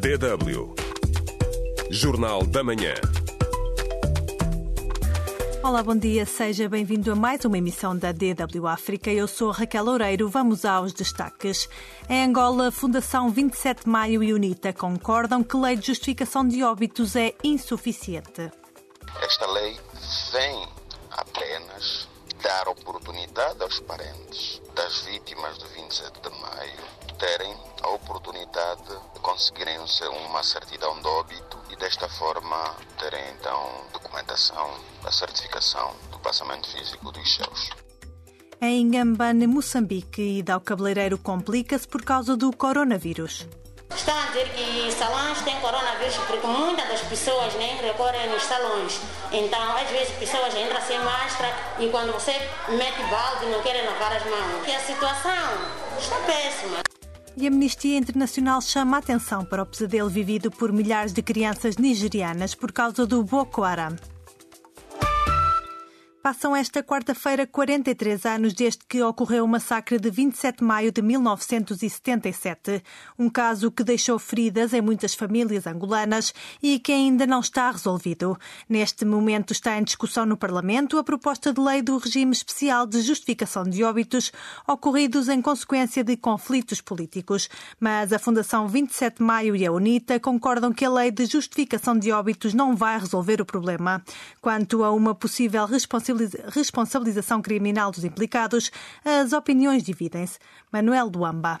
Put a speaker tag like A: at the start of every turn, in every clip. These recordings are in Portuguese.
A: DW. Jornal da Manhã.
B: Olá, bom dia. Seja bem-vindo a mais uma emissão da DW África. Eu sou Raquel Loureiro. Vamos aos destaques. Em Angola, a Fundação 27 de Maio e UNITA concordam que a lei de justificação de óbitos é insuficiente.
C: Esta lei vem apenas dar oportunidade aos parentes das vítimas do 27 de maio terem a oportunidade de conseguirem uma certidão de óbito e desta forma terem então documentação da certificação do passamento físico dos seus.
B: Em Inhambane, Moçambique, ida ao cabeleireiro complica-se por causa do coronavírus.
D: Estão a dizer que salões têm coronavírus porque muitas das pessoas né, recorrem nos salões. Então, às vezes, pessoas entram sem máscara e quando você mete balde não querem lavar as mãos. E a situação está péssima.
B: E a Amnistia Internacional chama a atenção para o pesadelo vivido por milhares de crianças nigerianas por causa do Boko Haram. Passam esta quarta-feira 43 anos desde que ocorreu o massacre de 27 de maio de 1977. Um caso que deixou feridas em muitas famílias angolanas e que ainda não está resolvido. Neste momento está em discussão no Parlamento a proposta de lei do regime especial de justificação de óbitos ocorridos em consequência de conflitos políticos. Mas a Fundação 27 de Maio e a UNITA concordam que a lei de justificação de óbitos não vai resolver o problema. Quanto a uma possível responsabilidade responsabilização criminal dos implicados, as opiniões dividem-se. Manuel Duamba.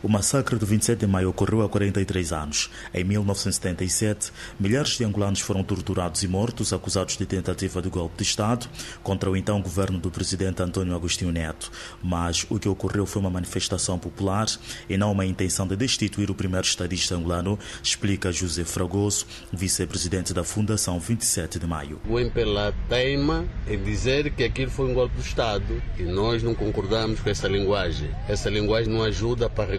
E: O massacre do 27 de maio ocorreu há 43 anos. Em 1977, milhares de angolanos foram torturados e mortos, acusados de tentativa de golpe de Estado contra o então governo do presidente António Agostinho Neto. Mas o que ocorreu foi uma manifestação popular e não uma intenção de destituir o primeiro estadista angolano, explica José Fragoso, vice-presidente da Fundação 27 de Maio.
F: O MPLA teima em dizer que aquilo foi um golpe de Estado e nós não concordamos com essa linguagem. Essa linguagem não ajuda para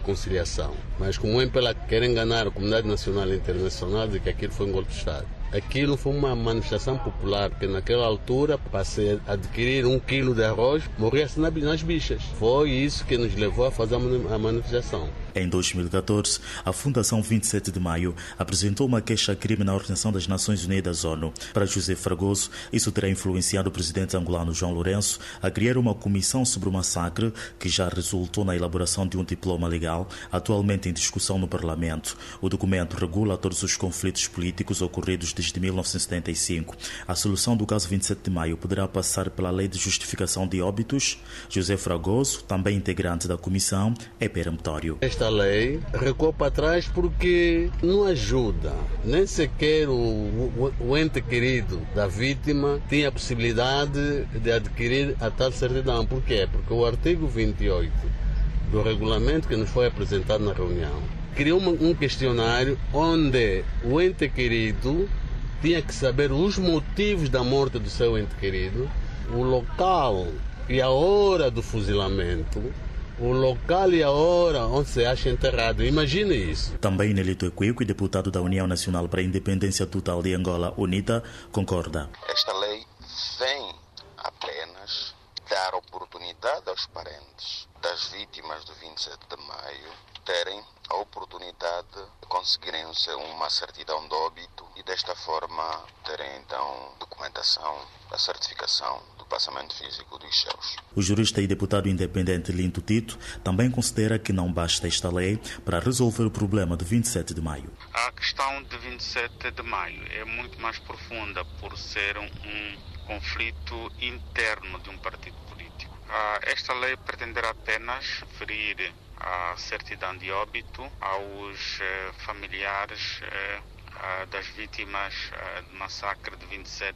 F: Mas como o MPLA quer enganar a comunidade nacional e internacional de que aquilo foi um golpe de Estado. Aquilo foi uma manifestação popular, porque naquela altura, para se adquirir um quilo de arroz, morria-se nas bichas. Foi isso que nos levou a fazer a manifestação.
E: Em 2014, a Fundação 27 de Maio apresentou uma queixa-crime na Organização das Nações Unidas ONU. Para José Fragoso, isso terá influenciado o presidente angolano João Lourenço a criar uma comissão sobre o massacre que já resultou na elaboração de um diploma legal, atualmente em discussão no Parlamento. O documento regula todos os conflitos políticos ocorridos desde 1975. A solução do caso 27 de Maio poderá passar pela Lei de Justificação de Óbitos. José Fragoso, também integrante da comissão, é peremptório
F: esta lei recuou para trás porque não ajuda. Nem sequer o, o, o, ente querido da vítima tinha a possibilidade de adquirir a tal certidão. Por quê? Porque o artigo 28 do regulamento que nos foi apresentado na reunião criou um questionário onde o ente querido tinha que saber os motivos da morte do seu ente querido, o local e a hora do fuzilamento o local e a hora onde se acha enterrado. Imagine isso.
E: Também Nelito Equico, deputado da União Nacional para a Independência Total de Angola, UNITA, concorda.
C: Esta lei vem apenas dar oportunidade aos parentes das vítimas do 27 de maio terem a oportunidade de conseguirem uma certidão de óbito e desta forma terem então documentação da certificação do passamento físico dos seus.
E: O jurista e deputado independente Linto Tito também considera que não basta esta lei para resolver o problema de 27 de maio.
G: A questão de 27 de maio é muito mais profunda por ser um conflito interno de um partido político. Ah, esta lei pretenderá apenas ferir a certidão de óbito aos eh, familiares eh, das vítimas do massacre de 27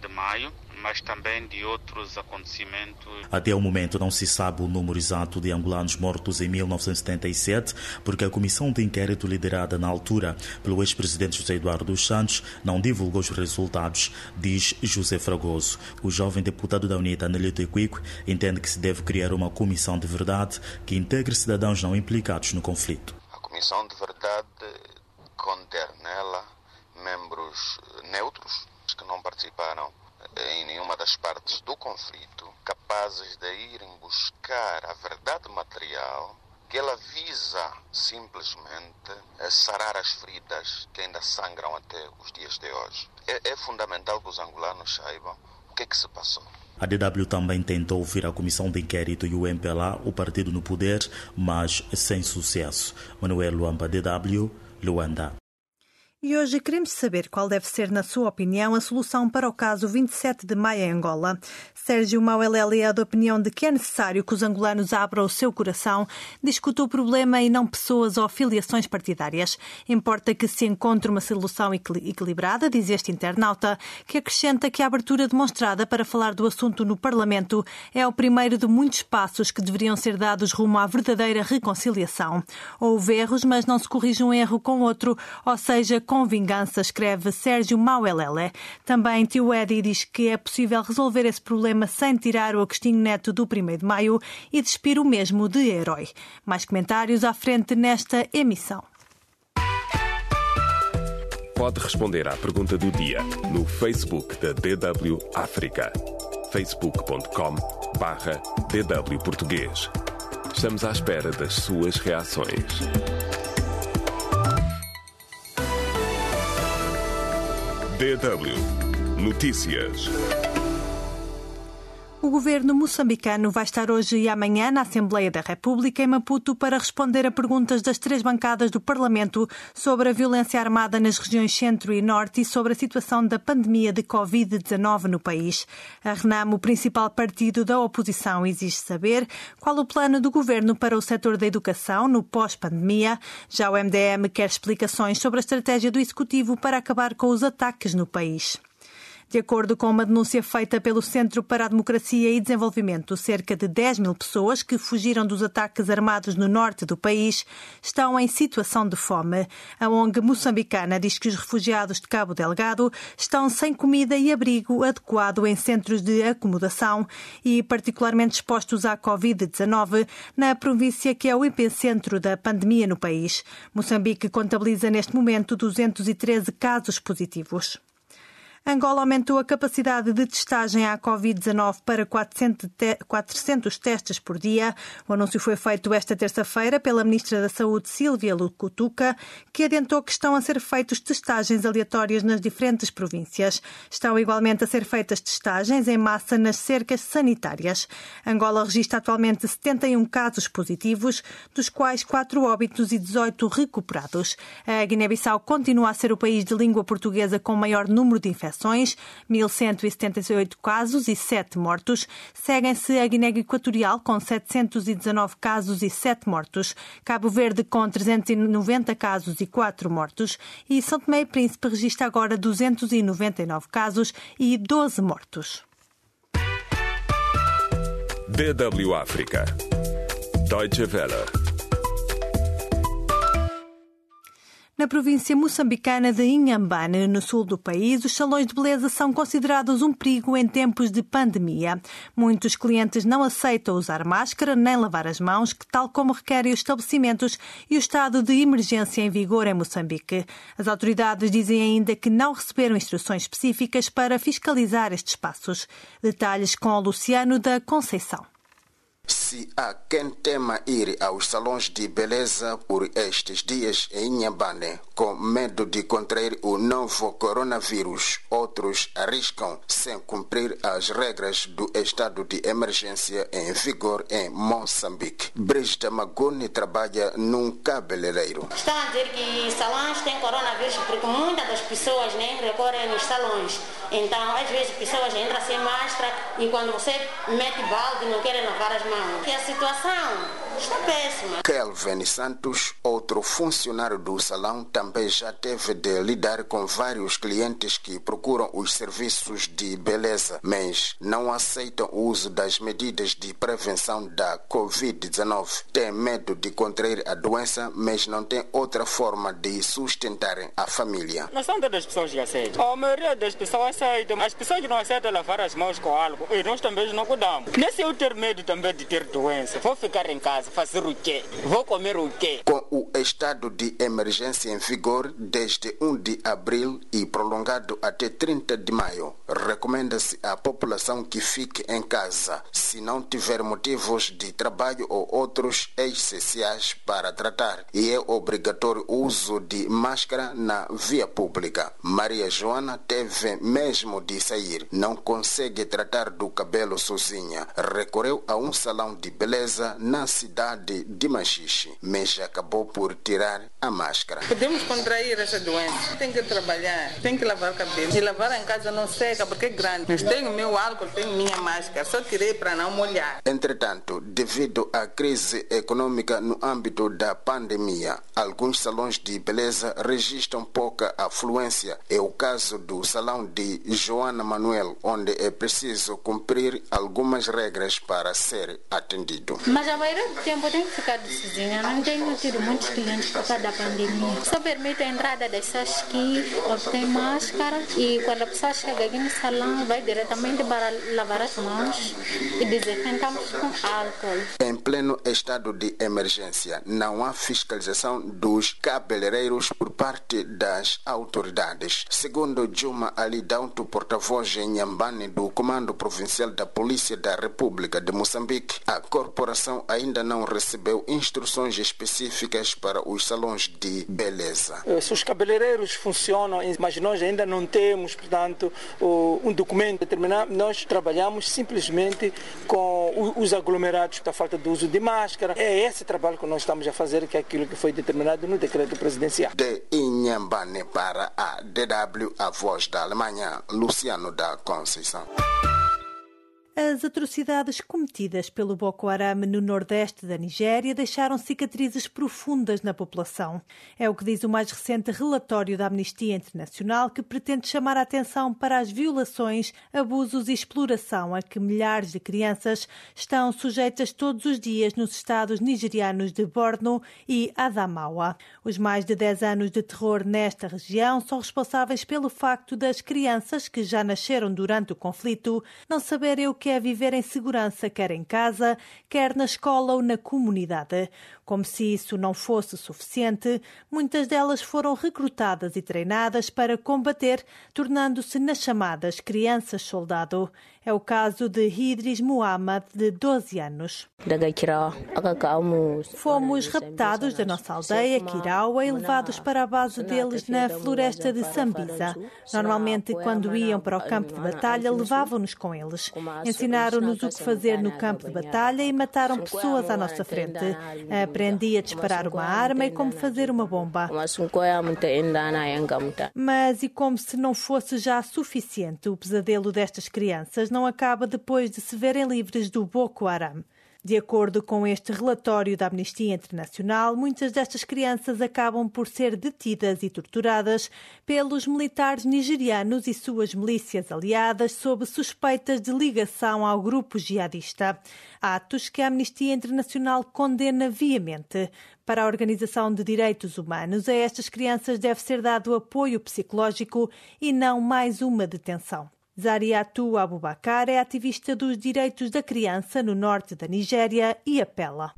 G: de maio, mas também de outros acontecimentos.
E: Até o momento não se sabe o número exato de angolanos mortos em 1977, porque a comissão de inquérito liderada na altura pelo ex-presidente José Eduardo dos Santos não divulgou os resultados, diz José Fragoso. O jovem deputado da UNITA, Nelito Equico, entende que se deve criar uma comissão de verdade que integre cidadãos não implicados no conflito.
C: A comissão de verdade conter nela membros neutros que não participaram em nenhuma das partes do conflito, capazes de irem buscar a verdade material que ela visa simplesmente sarar as feridas que ainda sangram até os dias de hoje. É, é fundamental que os angolanos saibam o que, é que se passou.
E: A DW também tentou ouvir a comissão de inquérito e o MPLA, o partido no poder, mas sem sucesso. Manuel Luamba, DW, Luanda.
B: E hoje queremos saber qual deve ser, na sua opinião, a solução para o caso 27 de maio em Angola. Sérgio Mauelele é da opinião de que é necessário que os angolanos abram o seu coração, discuta o problema e não pessoas ou filiações partidárias. Importa que se encontre uma solução equilibrada, diz este internauta, que acrescenta que a abertura demonstrada para falar do assunto no Parlamento é o primeiro de muitos passos que deveriam ser dados rumo à verdadeira reconciliação. Houve erros, mas não se corrige um erro com outro, ou seja, com com vingança, escreve Sérgio Mauelele. Também Tio Eddie diz que é possível resolver esse problema sem tirar o Agostinho Neto do 1 de maio e despir o mesmo de herói. Mais comentários à frente nesta emissão.
A: Pode responder à pergunta do dia no Facebook da DW África. facebook.com barra DW Português. Estamos à espera das suas reações. DW Notícias.
B: O governo moçambicano vai estar hoje e amanhã na Assembleia da República em Maputo para responder a perguntas das três bancadas do Parlamento sobre a violência armada nas regiões Centro e Norte e sobre a situação da pandemia de Covid-19 no país. A RENAM, o principal partido da oposição, exige saber qual o plano do governo para o setor da educação no pós-pandemia. Já o MDM quer explicações sobre a estratégia do Executivo para acabar com os ataques no país. De acordo com uma denúncia feita pelo Centro para a Democracia e Desenvolvimento, cerca de 10 mil pessoas que fugiram dos ataques armados no norte do país estão em situação de fome. A ONG moçambicana diz que os refugiados de Cabo Delgado estão sem comida e abrigo adequado em centros de acomodação e particularmente expostos à Covid-19 na província que é o epicentro da pandemia no país. Moçambique contabiliza neste momento 213 casos positivos. Angola aumentou a capacidade de testagem à Covid-19 para 400 testes por dia. O anúncio foi feito esta terça-feira pela Ministra da Saúde, Sílvia Lucutuca, que adiantou que estão a ser feitas testagens aleatórias nas diferentes províncias. Estão igualmente a ser feitas testagens em massa nas cercas sanitárias. Angola registra atualmente 71 casos positivos, dos quais 4 óbitos e 18 recuperados. A Guiné-Bissau continua a ser o país de língua portuguesa com maior número de infecções infecções, 1.178 casos e 7 mortos. Seguem-se a Guiné Equatorial com 719 casos e 7 mortos, Cabo Verde com 390 casos e 4 mortos e São Tomé e Príncipe registra agora 299 casos e 12 mortos.
A: DW África. Deutsche Welle.
B: Na província moçambicana de Inhambane, no sul do país, os salões de beleza são considerados um perigo em tempos de pandemia. Muitos clientes não aceitam usar máscara nem lavar as mãos, que tal como requerem os estabelecimentos e o estado de emergência em vigor em Moçambique. As autoridades dizem ainda que não receberam instruções específicas para fiscalizar estes espaços. Detalhes com o Luciano da Conceição.
H: Se há quem tema ir aos salões de beleza por estes dias em Inhambane com medo de contrair o novo coronavírus, outros arriscam sem cumprir as regras do estado de emergência em vigor em Moçambique. Brigida Magoni trabalha num cabeleireiro.
D: Estão a dizer que salões têm coronavírus porque muitas das pessoas nem né, recorrem nos salões. Então, às vezes, pessoas entram sem máscara e quando você mete balde não querem lavar as mãos. E a situação está péssima.
H: Kelvin Santos, outro funcionário do salão, também já teve de lidar com vários clientes que procuram os serviços de beleza, mas não aceitam o uso das medidas de prevenção da Covid-19. Tem medo de contrair a doença, mas não tem outra forma de sustentar a família.
I: Não são todas as pessoas que aceitam. A maioria das pessoas aceitam. As pessoas que não aceitam lavar as mãos com álcool, e nós também não cuidamos. Nesse eu ter medo também de ter doença, vou ficar em casa, fazer o quê? Vou comer o quê?
H: Com o estado de emergência em vigor desde 1 de abril e prolongado até 30 de maio, recomenda-se à população que fique em casa se não tiver motivos de trabalho ou outros essenciais para tratar e é obrigatório o uso de máscara na via pública. Maria Joana teve mesmo de sair, não consegue tratar do cabelo sozinha. Recorreu a um salão de beleza na cidade de Machixe, mas acabou por tirar a máscara.
J: Podemos contrair essa doença. Tem que trabalhar, tem que lavar o cabelo. E lavar em casa não seca porque é grande. Mas tenho meu álcool, tenho minha máscara. Só tirei para não molhar.
H: Entretanto, devido à crise econômica no âmbito da pandemia, alguns salões de beleza registram pouca afluência. É o caso do salão de Joana Manuel, onde é preciso cumprir algumas regras para ser atendido.
K: Mas a maioria tempo tenho de sozinha. Não tenho tido muitos clientes por causa da pandemia. Só permite a entrada das pessoas que obtêm máscara e quando a pessoa chega aqui no salão, vai diretamente para lavar as mãos e desinfetamos com álcool.
H: Em pleno estado de emergência, não há fiscalização dos cabeleireiros por parte das autoridades. Segundo Juma Ali Daunto, porta-voz em Nhambane do Comando Provincial da Polícia da República de Moçambique, a corporação ainda não recebeu instruções específicas para os salões de beleza.
L: Se os cabeleireiros funcionam, mas nós ainda não temos, portanto, um documento determinado, nós trabalhamos simplesmente com os aglomerados da falta do uso de máscara. É esse trabalho que nós estamos a fazer, que é aquilo que foi determinado no decreto presidencial.
H: De Inhambane para a DW, a voz da Alemanha, Luciano da Conceição.
B: As atrocidades cometidas pelo Boko Haram no nordeste da Nigéria deixaram cicatrizes profundas na população. É o que diz o mais recente relatório da Amnistia Internacional, que pretende chamar a atenção para as violações, abusos e exploração a que milhares de crianças estão sujeitas todos os dias nos estados nigerianos de Borno e Adamawa. Os mais de 10 anos de terror nesta região são responsáveis pelo facto das crianças que já nasceram durante o conflito não saberem o que é viver em segurança, quer em casa, quer na escola ou na comunidade. Como se isso não fosse suficiente, muitas delas foram recrutadas e treinadas para combater, tornando-se nas chamadas crianças-soldado. É o caso de Hidris Muhammad, de 12 anos. Fomos raptados da nossa aldeia, Kirawa, e levados para a base deles na floresta de Sambisa. Normalmente, quando iam para o campo de batalha, levavam-nos com eles. Ensinaram-nos o que fazer no campo de batalha e mataram pessoas à nossa frente. Aprendi a disparar uma arma e como fazer uma bomba. Mas e como se não fosse já suficiente o pesadelo destas crianças não acaba depois de se verem livres do Boko Haram. De acordo com este relatório da Amnistia Internacional, muitas destas crianças acabam por ser detidas e torturadas pelos militares nigerianos e suas milícias aliadas sob suspeitas de ligação ao grupo jihadista. Atos que a Amnistia Internacional condena viamente. Para a Organização de Direitos Humanos, a estas crianças deve ser dado apoio psicológico e não mais uma detenção. Zariatu Abubakar é ativista dos direitos da criança no norte da Nigéria e apela.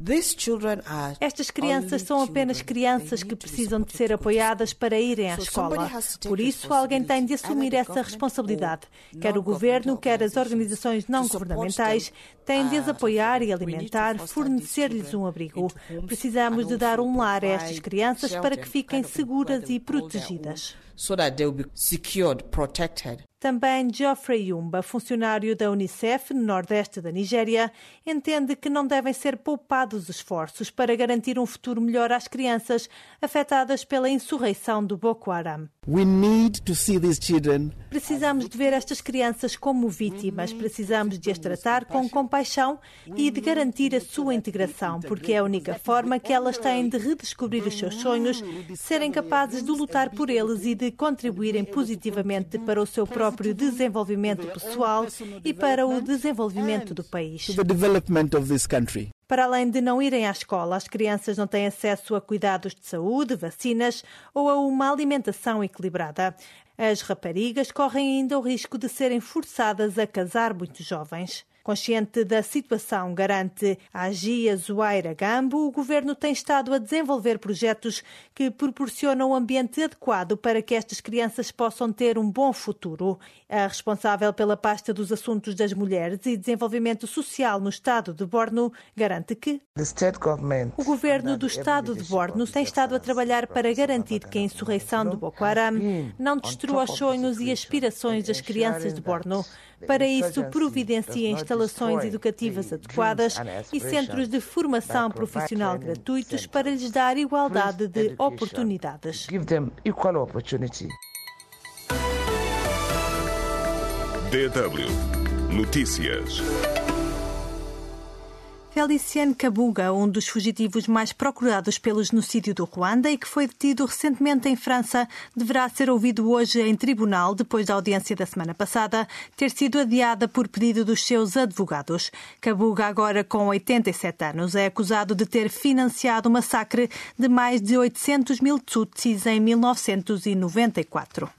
B: Estas crianças são apenas crianças que precisam de ser apoiadas para irem à escola. Por isso, alguém tem de assumir essa responsabilidade. Quer o governo, quer as organizações não governamentais têm de as apoiar e alimentar, fornecer-lhes um abrigo. Precisamos de dar um lar a estas crianças para que fiquem seguras e protegidas.
M: So that they'll be secured, protected.
B: Também Geoffrey Yumba, funcionário da Unicef no nordeste da Nigéria, entende que não devem ser poupados esforços para garantir um futuro melhor às crianças afetadas pela insurreição do Boko Haram. Precisamos de ver estas crianças como vítimas, precisamos de as tratar com compaixão e de garantir a sua integração, porque é a única forma que elas têm de redescobrir os seus sonhos, serem capazes de lutar por eles e de contribuírem positivamente para o seu próprio desenvolvimento pessoal e para o desenvolvimento do país. Para além de não irem à escola, as crianças não têm acesso a cuidados de saúde, vacinas ou a uma alimentação equilibrada. As raparigas correm ainda o risco de serem forçadas a casar muito jovens. Consciente da situação, garante a Agia Zoeira Gambo, o governo tem estado a desenvolver projetos que proporcionam um ambiente adequado para que estas crianças possam ter um bom futuro. A responsável pela pasta dos assuntos das mulheres e desenvolvimento social no estado de Borno garante que o governo do estado de Borno tem estado a trabalhar para garantir que a insurreição do Boko Haram não destrua os sonhos e aspirações das crianças de Borno. Para isso, providencia instalações educativas adequadas e centros de formação profissional gratuitos para lhes dar igualdade de oportunidades.
A: DW Notícias.
B: Feliciano Kabuga, um dos fugitivos mais procurados pelo genocídio do Ruanda e que foi detido recentemente em França, deverá ser ouvido hoje em tribunal, depois da audiência da semana passada ter sido adiada por pedido dos seus advogados. Kabuga, agora com 87 anos, é acusado de ter financiado o massacre de mais de 800 mil Tutsis em 1994.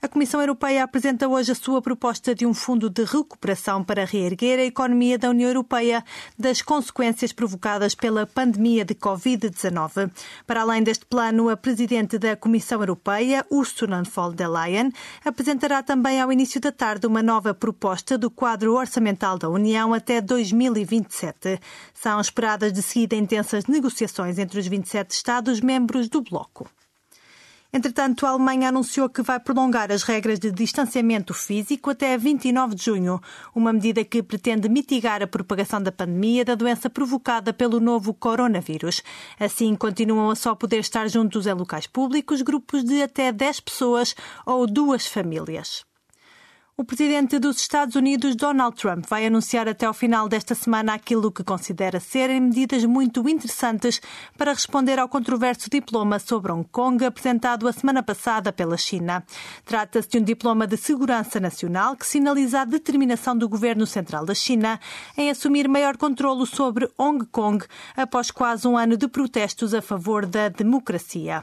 B: A Comissão Europeia apresenta hoje a sua proposta de um fundo de recuperação para reerguer a economia da União Europeia das consequências provocadas pela pandemia de Covid-19. Para além deste plano, a Presidente da Comissão Europeia, Ursula von der Leyen, apresentará também ao início da tarde uma nova proposta do quadro orçamental da União até 2027. São esperadas de seguida intensas negociações entre os 27 Estados-membros do bloco. Entretanto, a Alemanha anunciou que vai prolongar as regras de distanciamento físico até 29 de junho, uma medida que pretende mitigar a propagação da pandemia da doença provocada pelo novo coronavírus. Assim, continuam a só poder estar juntos em locais públicos grupos de até 10 pessoas ou duas famílias. O presidente dos Estados Unidos, Donald Trump, vai anunciar até ao final desta semana aquilo que considera serem medidas muito interessantes para responder ao controverso diploma sobre Hong Kong apresentado a semana passada pela China. Trata-se de um diploma de segurança nacional que sinaliza a determinação do governo central da China em assumir maior controlo sobre Hong Kong após quase um ano de protestos a favor da democracia.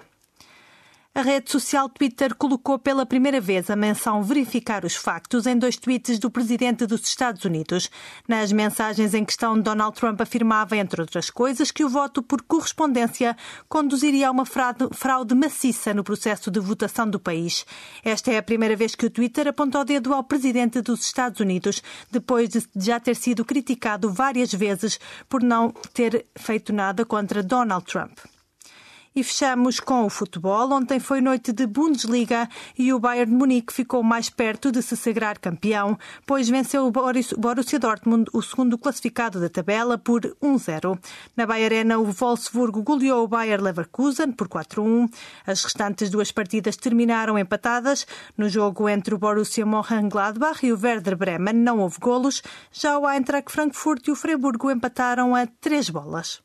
B: A rede social Twitter colocou pela primeira vez a menção verificar os factos em dois tweets do presidente dos Estados Unidos. Nas mensagens em questão, Donald Trump afirmava, entre outras coisas, que o voto por correspondência conduziria a uma fraude maciça no processo de votação do país. Esta é a primeira vez que o Twitter apontou o dedo ao presidente dos Estados Unidos, depois de já ter sido criticado várias vezes por não ter feito nada contra Donald Trump. E fechamos com o futebol. Ontem foi noite de Bundesliga e o Bayern de Munique ficou mais perto de se sagrar campeão, pois venceu o Borussia Dortmund, o segundo classificado da tabela, por 1-0. Na Bayern Arena, o Wolfsburgo goleou o Bayer Leverkusen por 4-1. As restantes duas partidas terminaram empatadas. No jogo entre o Borussia Mönchengladbach e o Werder Bremen não houve golos. Já o Eintracht Frankfurt e o Freiburgo empataram a três bolas.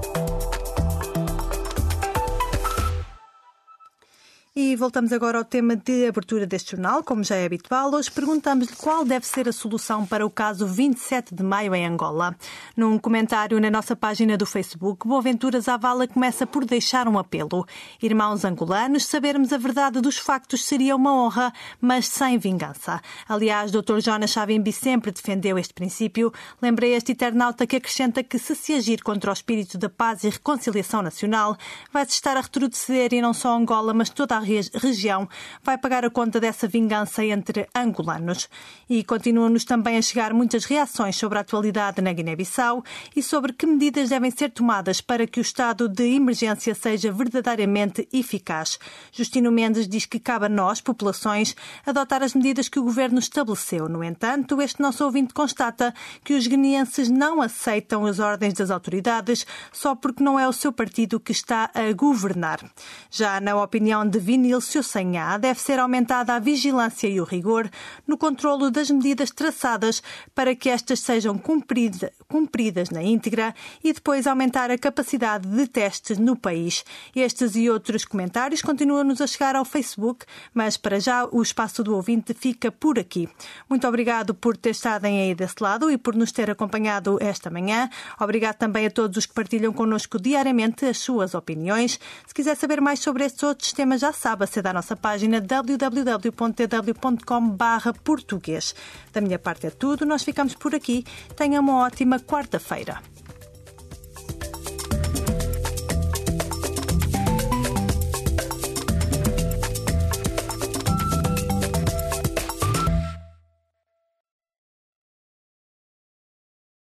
B: E voltamos agora ao tema de abertura deste jornal, como já é habitual. Hoje perguntamos-lhe qual deve ser a solução para o caso 27 de maio em Angola. Num comentário na nossa página do Facebook, Boaventura Zavala começa por deixar um apelo. Irmãos angolanos, sabermos a verdade dos factos seria uma honra, mas sem vingança. Aliás, Dr. Jonas Chavimbi sempre defendeu este princípio. Lembrei este internauta que acrescenta que se se agir contra o espírito da paz e reconciliação nacional, vai-se estar a retroceder e não só Angola, mas toda a região vai pagar a conta dessa vingança entre angolanos. E continuam-nos também a chegar muitas reações sobre a atualidade na Guiné-Bissau e sobre que medidas devem ser tomadas para que o estado de emergência seja verdadeiramente eficaz. Justino Mendes diz que cabe a nós, populações, adotar as medidas que o governo estabeleceu. No entanto, este nosso ouvinte constata que os guineenses não aceitam as ordens das autoridades só porque não é o seu partido que está a governar. Já na opinião de Vinilcio Sanhá, deve ser aumentada a vigilância e o rigor no controlo das medidas traçadas para que estas sejam cumprida, cumpridas na íntegra e depois aumentar a capacidade de testes no país. Estes e outros comentários continuam-nos a chegar ao Facebook, mas para já o espaço do ouvinte fica por aqui. Muito obrigado por ter estado aí desse lado e por nos ter acompanhado esta manhã. Obrigado também a todos os que partilham connosco diariamente as suas opiniões. Se quiser saber mais sobre estes outros temas, já sabe, aceder à nossa página www.tw.com/português. Da minha parte é tudo, nós ficamos por aqui. Tenha uma ótima quarta-feira.